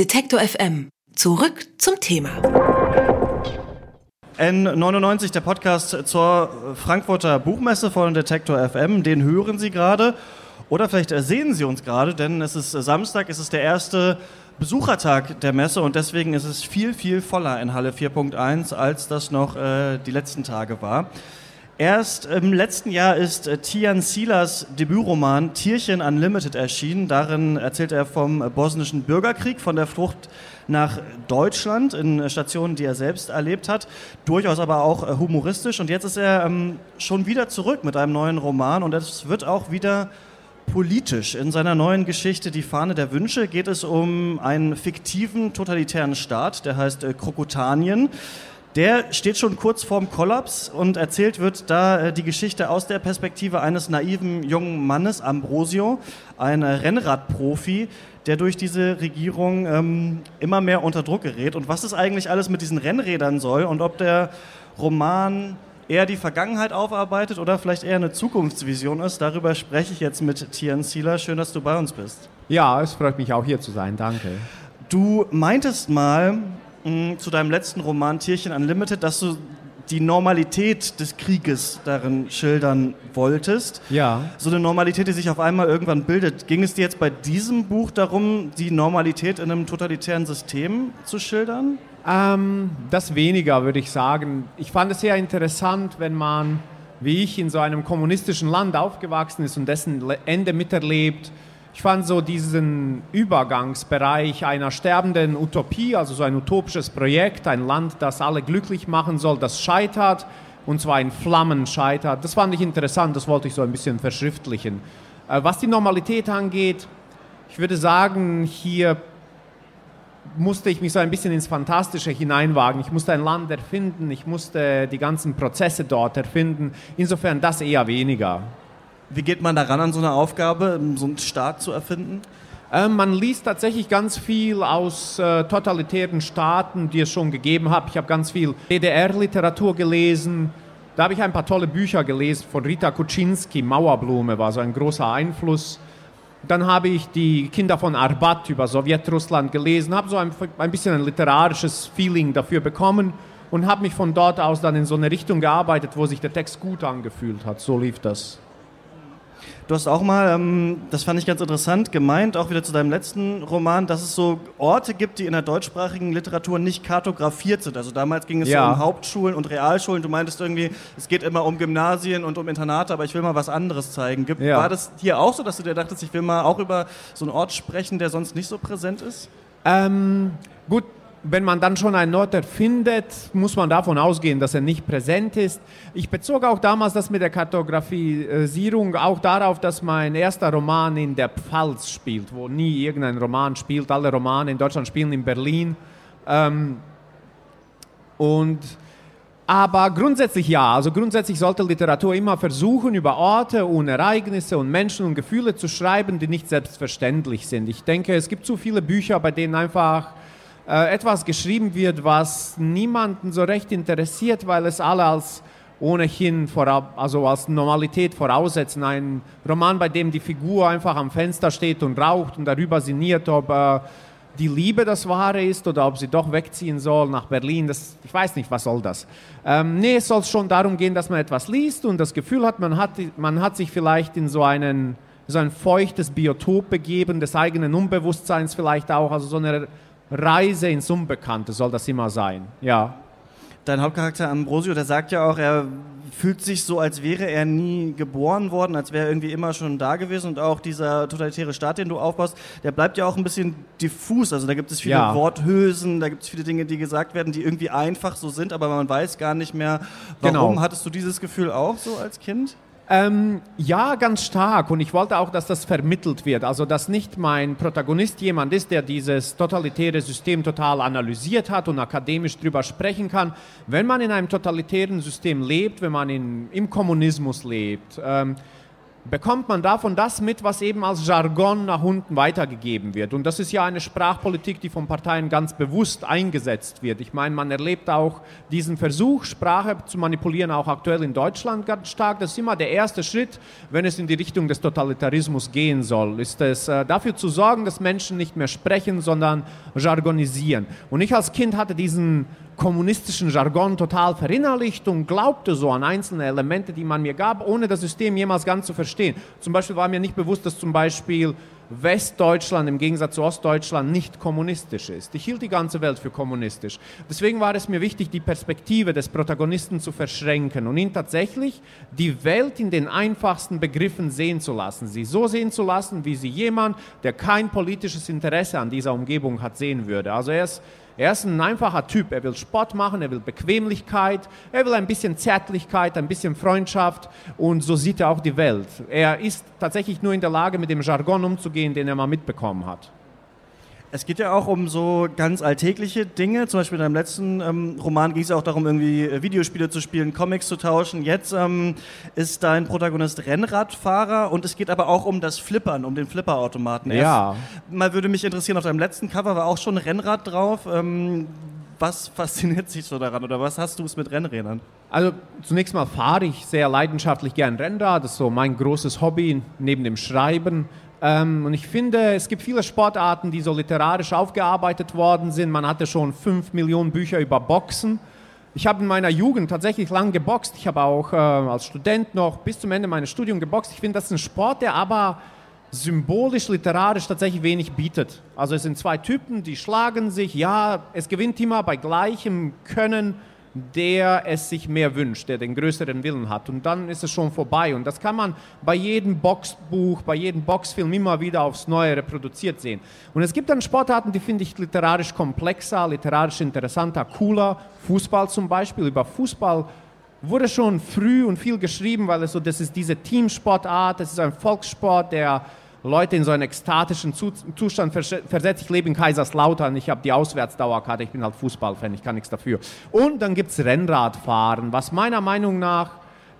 Detektor FM. Zurück zum Thema. N99, der Podcast zur Frankfurter Buchmesse von Detektor FM, den hören Sie gerade. Oder vielleicht sehen Sie uns gerade, denn es ist Samstag, es ist der erste Besuchertag der Messe und deswegen ist es viel, viel voller in Halle 4.1, als das noch äh, die letzten Tage war. Erst im letzten Jahr ist äh, Tian Silas Debütroman Tierchen Unlimited erschienen. Darin erzählt er vom bosnischen Bürgerkrieg, von der Flucht nach Deutschland in Stationen, die er selbst erlebt hat. Durchaus aber auch äh, humoristisch. Und jetzt ist er ähm, schon wieder zurück mit einem neuen Roman und es wird auch wieder politisch. In seiner neuen Geschichte Die Fahne der Wünsche geht es um einen fiktiven totalitären Staat, der heißt äh, Krokotanien. Der steht schon kurz vorm Kollaps und erzählt wird da äh, die Geschichte aus der Perspektive eines naiven jungen Mannes, Ambrosio, ein Rennradprofi, der durch diese Regierung ähm, immer mehr unter Druck gerät. Und was es eigentlich alles mit diesen Rennrädern soll und ob der Roman eher die Vergangenheit aufarbeitet oder vielleicht eher eine Zukunftsvision ist, darüber spreche ich jetzt mit Tian Sieler. Schön, dass du bei uns bist. Ja, es freut mich auch hier zu sein. Danke. Du meintest mal, zu deinem letzten Roman Tierchen Unlimited, dass du die Normalität des Krieges darin schildern wolltest. Ja. So eine Normalität, die sich auf einmal irgendwann bildet. Ging es dir jetzt bei diesem Buch darum, die Normalität in einem totalitären System zu schildern? Ähm, das weniger, würde ich sagen. Ich fand es sehr interessant, wenn man, wie ich, in so einem kommunistischen Land aufgewachsen ist und dessen Ende miterlebt ich fand so diesen Übergangsbereich einer sterbenden Utopie, also so ein utopisches Projekt, ein Land, das alle glücklich machen soll, das scheitert und zwar in Flammen scheitert. Das fand ich interessant, das wollte ich so ein bisschen verschriftlichen. Äh, was die Normalität angeht, ich würde sagen, hier musste ich mich so ein bisschen ins Fantastische hineinwagen. Ich musste ein Land erfinden, ich musste die ganzen Prozesse dort erfinden. Insofern das eher weniger. Wie geht man daran an so eine Aufgabe, so einen Staat zu erfinden? Ähm, man liest tatsächlich ganz viel aus äh, totalitären Staaten, die es schon gegeben hat. Ich habe ganz viel DDR-Literatur gelesen. Da habe ich ein paar tolle Bücher gelesen von Rita Kuczynski. Mauerblume war so ein großer Einfluss. Dann habe ich die Kinder von Arbat über Sowjetrussland gelesen, habe so ein, ein bisschen ein literarisches Feeling dafür bekommen und habe mich von dort aus dann in so eine Richtung gearbeitet, wo sich der Text gut angefühlt hat. So lief das. Du hast auch mal, ähm, das fand ich ganz interessant, gemeint, auch wieder zu deinem letzten Roman, dass es so Orte gibt, die in der deutschsprachigen Literatur nicht kartografiert sind. Also damals ging es ja. so um Hauptschulen und Realschulen. Du meintest irgendwie, es geht immer um Gymnasien und um Internate, aber ich will mal was anderes zeigen. Gibt, ja. War das hier auch so, dass du dir dachtest, ich will mal auch über so einen Ort sprechen, der sonst nicht so präsent ist? Ähm, gut, wenn man dann schon einen Ort erfindet, muss man davon ausgehen, dass er nicht präsent ist. Ich bezog auch damals das mit der Kartografisierung auch darauf, dass mein erster Roman in der Pfalz spielt, wo nie irgendein Roman spielt. Alle Romane in Deutschland spielen in Berlin. Ähm, und aber grundsätzlich ja, also grundsätzlich sollte Literatur immer versuchen, über Orte und Ereignisse und Menschen und Gefühle zu schreiben, die nicht selbstverständlich sind. Ich denke, es gibt zu viele Bücher, bei denen einfach äh, etwas geschrieben wird, was niemanden so recht interessiert, weil es alle als ohnehin vorab, also als Normalität voraussetzen. Ein Roman, bei dem die Figur einfach am Fenster steht und raucht und darüber sinniert, ob äh, die Liebe das Wahre ist oder ob sie doch wegziehen soll nach Berlin. Das, ich weiß nicht, was soll das. Ähm, nee, es soll schon darum gehen, dass man etwas liest und das Gefühl hat, man hat, man hat sich vielleicht in so einen so ein feuchtes Biotop begeben, des eigenen Unbewusstseins vielleicht auch, also so eine Reise ins Unbekannte soll das immer sein, ja. Dein Hauptcharakter Ambrosio, der sagt ja auch, er fühlt sich so, als wäre er nie geboren worden, als wäre er irgendwie immer schon da gewesen und auch dieser totalitäre Staat, den du aufbaust, der bleibt ja auch ein bisschen diffus. Also da gibt es viele ja. Worthülsen, da gibt es viele Dinge, die gesagt werden, die irgendwie einfach so sind, aber man weiß gar nicht mehr, warum. Genau. Hattest du dieses Gefühl auch so als Kind? Ähm, ja, ganz stark. Und ich wollte auch, dass das vermittelt wird. Also, dass nicht mein Protagonist jemand ist, der dieses totalitäre System total analysiert hat und akademisch drüber sprechen kann. Wenn man in einem totalitären System lebt, wenn man in, im Kommunismus lebt, ähm, bekommt man davon das mit, was eben als Jargon nach unten weitergegeben wird. Und das ist ja eine Sprachpolitik, die von Parteien ganz bewusst eingesetzt wird. Ich meine, man erlebt auch diesen Versuch, Sprache zu manipulieren, auch aktuell in Deutschland ganz stark. Das ist immer der erste Schritt, wenn es in die Richtung des Totalitarismus gehen soll, ist es äh, dafür zu sorgen, dass Menschen nicht mehr sprechen, sondern jargonisieren. Und ich als Kind hatte diesen kommunistischen Jargon total verinnerlicht und glaubte so an einzelne Elemente, die man mir gab, ohne das System jemals ganz zu verstehen. Zum Beispiel war mir nicht bewusst, dass zum Beispiel Westdeutschland im Gegensatz zu Ostdeutschland nicht kommunistisch ist. Ich hielt die ganze Welt für kommunistisch. Deswegen war es mir wichtig, die Perspektive des Protagonisten zu verschränken und ihn tatsächlich die Welt in den einfachsten Begriffen sehen zu lassen. Sie so sehen zu lassen, wie sie jemand, der kein politisches Interesse an dieser Umgebung hat, sehen würde. Also er ist er ist ein einfacher Typ. Er will Sport machen, er will Bequemlichkeit, er will ein bisschen Zärtlichkeit, ein bisschen Freundschaft und so sieht er auch die Welt. Er ist tatsächlich nur in der Lage, mit dem Jargon umzugehen, den er mal mitbekommen hat. Es geht ja auch um so ganz alltägliche Dinge. Zum Beispiel in deinem letzten ähm, Roman ging es ja auch darum, irgendwie äh, Videospiele zu spielen, Comics zu tauschen. Jetzt ähm, ist dein Protagonist Rennradfahrer und es geht aber auch um das Flippern, um den Flipperautomaten. Ja. Erst mal würde mich interessieren, auf deinem letzten Cover war auch schon ein Rennrad drauf. Ähm, was fasziniert sich so daran oder was hast du es mit Rennrädern? Also zunächst mal fahre ich sehr leidenschaftlich gern Rennrad. Das ist so mein großes Hobby neben dem Schreiben. Ähm, und ich finde, es gibt viele Sportarten, die so literarisch aufgearbeitet worden sind. Man hatte schon fünf Millionen Bücher über Boxen. Ich habe in meiner Jugend tatsächlich lang geboxt. Ich habe auch äh, als Student noch bis zum Ende meines Studiums geboxt. Ich finde, das ist ein Sport, der aber symbolisch, literarisch tatsächlich wenig bietet. Also es sind zwei Typen, die schlagen sich. Ja, es gewinnt immer bei gleichem Können der es sich mehr wünscht, der den größeren Willen hat. Und dann ist es schon vorbei. Und das kann man bei jedem Boxbuch, bei jedem Boxfilm immer wieder aufs Neue reproduziert sehen. Und es gibt dann Sportarten, die finde ich literarisch komplexer, literarisch interessanter, cooler. Fußball zum Beispiel. Über Fußball wurde schon früh und viel geschrieben, weil es so, das ist diese Teamsportart, das ist ein Volkssport, der Leute in so einen ekstatischen Zustand versetzt. Ich lebe in Kaiserslautern, ich habe die Auswärtsdauerkarte, ich bin halt Fußballfan, ich kann nichts dafür. Und dann gibt es Rennradfahren, was meiner Meinung nach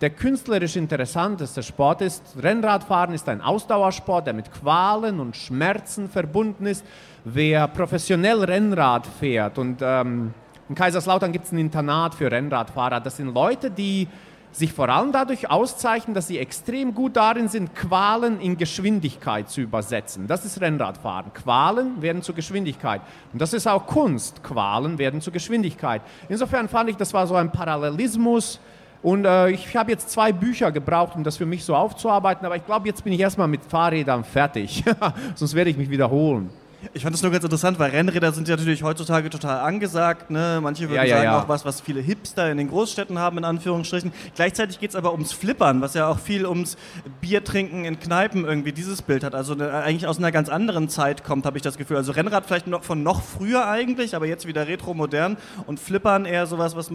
der künstlerisch interessanteste Sport ist. Rennradfahren ist ein Ausdauersport, der mit Qualen und Schmerzen verbunden ist. Wer professionell Rennrad fährt und ähm, in Kaiserslautern gibt es ein Internat für Rennradfahrer, das sind Leute, die sich vor allem dadurch auszeichnen, dass sie extrem gut darin sind, Qualen in Geschwindigkeit zu übersetzen. Das ist Rennradfahren. Qualen werden zur Geschwindigkeit. Und das ist auch Kunst. Qualen werden zur Geschwindigkeit. Insofern fand ich, das war so ein Parallelismus. Und äh, ich habe jetzt zwei Bücher gebraucht, um das für mich so aufzuarbeiten. Aber ich glaube, jetzt bin ich erstmal mit Fahrrädern fertig. Sonst werde ich mich wiederholen. Ich fand das nur ganz interessant, weil Rennräder sind ja natürlich heutzutage total angesagt. Ne? Manche würden Ja, ja, sagen, ja. auch was, was viele Hipster in den Großstädten haben, in Anführungsstrichen. Gleichzeitig geht es aber ums Flippern, was ja auch viel ums Biertrinken in Kneipen irgendwie dieses Bild hat. Also ne, eigentlich aus einer ganz anderen Zeit kommt, habe ich das Gefühl. Also Rennrad vielleicht noch von noch früher eigentlich, aber jetzt wieder retro-modern. Und Flippern eher sowas, was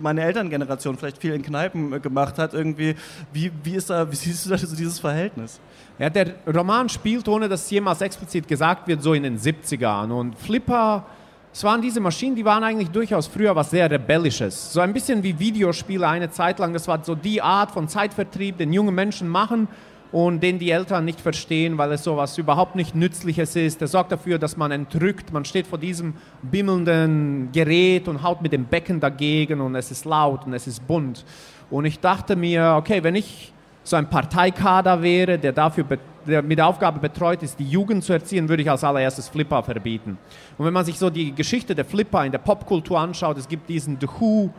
meine Elterngeneration vielleicht viel in Kneipen äh, gemacht hat. Irgendwie, wie, wie, ist da, wie siehst du da so dieses Verhältnis? Ja, der Roman spielt, ohne dass es jemals explizit gesagt wird, so in den 70ern. Und Flipper, es waren diese Maschinen, die waren eigentlich durchaus früher was sehr Rebellisches. So ein bisschen wie Videospiele eine Zeit lang. Das war so die Art von Zeitvertrieb, den junge Menschen machen und den die Eltern nicht verstehen, weil es so was überhaupt nicht Nützliches ist. Das sorgt dafür, dass man entrückt. Man steht vor diesem bimmelnden Gerät und haut mit dem Becken dagegen und es ist laut und es ist bunt. Und ich dachte mir, okay, wenn ich so ein Parteikader wäre, der dafür der mit der Aufgabe betreut ist, die Jugend zu erziehen, würde ich als allererstes Flipper verbieten. Und wenn man sich so die Geschichte der Flipper in der Popkultur anschaut, es gibt diesen The Who,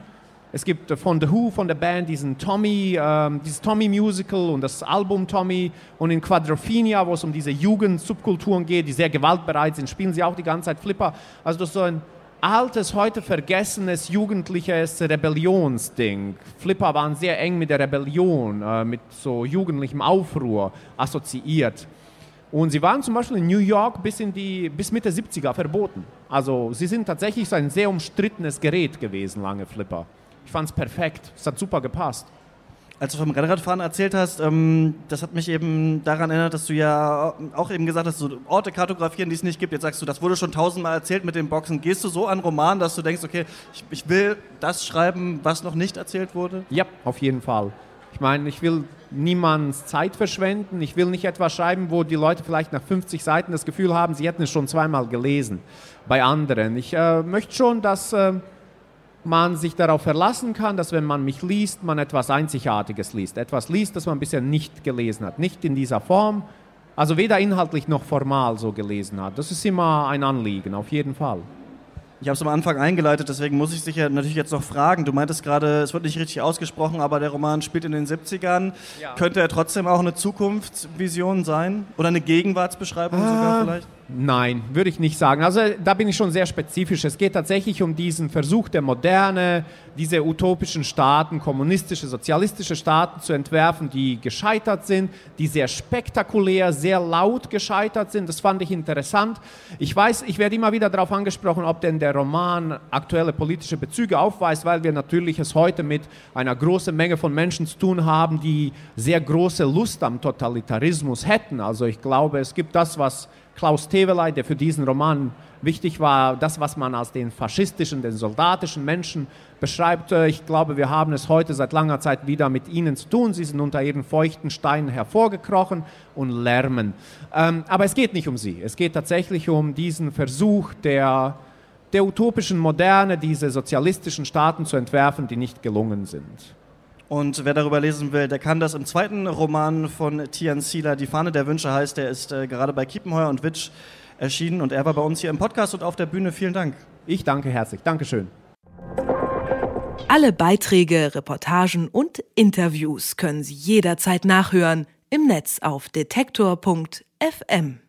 es gibt äh, von The Who, von der Band, diesen Tommy, ähm, dieses Tommy-Musical und das Album Tommy. Und in Quadrophenia, wo es um diese Jugend-Subkulturen geht, die sehr gewaltbereit sind, spielen sie auch die ganze Zeit Flipper. Also das ist so ein altes, heute vergessenes, jugendliches Rebellionsding. Flipper waren sehr eng mit der Rebellion, äh, mit so jugendlichem Aufruhr assoziiert. Und sie waren zum Beispiel in New York bis, in die, bis Mitte 70er verboten. Also sie sind tatsächlich so ein sehr umstrittenes Gerät gewesen, lange Flipper. Ich fand es perfekt. Es hat super gepasst. Als du vom Rennradfahren erzählt hast, ähm, das hat mich eben daran erinnert, dass du ja auch eben gesagt hast, so Orte kartografieren, die es nicht gibt. Jetzt sagst du, das wurde schon tausendmal erzählt mit den Boxen. Gehst du so an Roman, dass du denkst, okay, ich, ich will das schreiben, was noch nicht erzählt wurde? Ja, auf jeden Fall. Ich meine, ich will niemands Zeit verschwenden. Ich will nicht etwas schreiben, wo die Leute vielleicht nach 50 Seiten das Gefühl haben, sie hätten es schon zweimal gelesen bei anderen. Ich äh, möchte schon, dass äh, man sich darauf verlassen kann, dass wenn man mich liest, man etwas Einzigartiges liest. Etwas liest, das man bisher nicht gelesen hat. Nicht in dieser Form, also weder inhaltlich noch formal so gelesen hat. Das ist immer ein Anliegen, auf jeden Fall. Ich habe es am Anfang eingeleitet, deswegen muss ich dich ja natürlich jetzt noch fragen. Du meintest gerade, es wird nicht richtig ausgesprochen, aber der Roman spielt in den 70ern. Ja. Könnte er trotzdem auch eine Zukunftsvision sein? Oder eine Gegenwartsbeschreibung ah, sogar vielleicht? Nein, würde ich nicht sagen. Also da bin ich schon sehr spezifisch. Es geht tatsächlich um diesen Versuch der Moderne, diese utopischen Staaten, kommunistische, sozialistische Staaten zu entwerfen, die gescheitert sind, die sehr spektakulär, sehr laut gescheitert sind. Das fand ich interessant. Ich weiß, ich werde immer wieder darauf angesprochen, ob denn der Roman aktuelle politische Bezüge aufweist, weil wir natürlich es heute mit einer großen Menge von Menschen zu tun haben, die sehr große Lust am Totalitarismus hätten. Also ich glaube, es gibt das, was Klaus Teveley, der für diesen Roman wichtig war, das, was man als den faschistischen, den soldatischen Menschen beschreibt. Äh, ich glaube, wir haben es heute seit langer Zeit wieder mit ihnen zu tun. Sie sind unter ihren feuchten Steinen hervorgekrochen und lärmen. Ähm, aber es geht nicht um sie. Es geht tatsächlich um diesen Versuch der, der utopischen Moderne, diese sozialistischen Staaten zu entwerfen, die nicht gelungen sind. Und wer darüber lesen will, der kann das im zweiten Roman von Tian Sieler, Die Fahne der Wünsche heißt, der ist äh, gerade bei Kiepenheuer und Witsch erschienen und er war bei uns hier im Podcast und auf der Bühne. Vielen Dank. Ich danke herzlich. Dankeschön. Alle Beiträge, Reportagen und Interviews können Sie jederzeit nachhören im Netz auf detektor.fm.